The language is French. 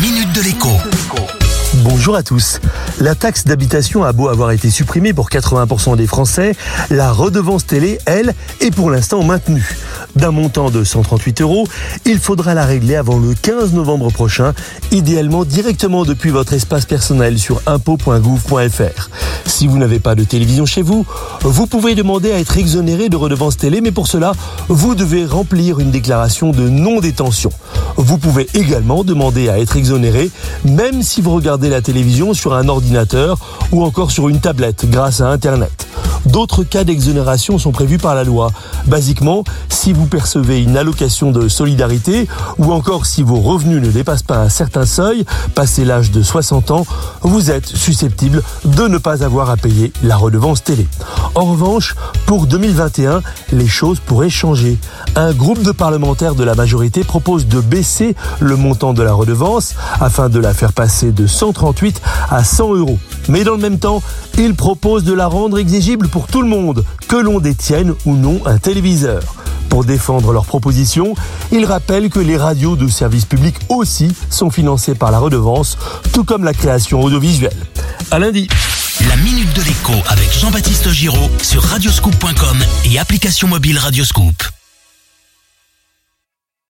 minute de l'écho. Bonjour à tous. La taxe d'habitation a beau avoir été supprimée pour 80% des Français, la redevance télé, elle, est pour l'instant maintenue. D'un montant de 138 euros, il faudra la régler avant le 15 novembre prochain, idéalement directement depuis votre espace personnel sur impôt.gouv.fr. Si vous n'avez pas de télévision chez vous, vous pouvez demander à être exonéré de redevance télé, mais pour cela, vous devez remplir une déclaration de non-détention. Vous pouvez également demander à être exonéré, même si vous regardez la télévision sur un ordinateur ou encore sur une tablette grâce à Internet. D'autres cas d'exonération sont prévus par la loi. Basiquement, si vous percevez une allocation de solidarité ou encore si vos revenus ne dépassent pas un certain seuil, passé l'âge de 60 ans, vous êtes susceptible de ne pas avoir à payer la redevance télé. En revanche, pour 2021, les choses pourraient changer. Un groupe de parlementaires de la majorité propose de baisser le montant de la redevance afin de la faire passer de 138 à 100 euros. Mais dans le même temps, il propose de la rendre exigible pour tout le monde, que l'on détienne ou non un téléviseur. Pour défendre leur proposition, ils rappellent que les radios de service public aussi sont financées par la redevance, tout comme la création audiovisuelle. À lundi. La minute de l'écho avec Jean-Baptiste Giraud sur radioscoop.com et application mobile Radioscoop.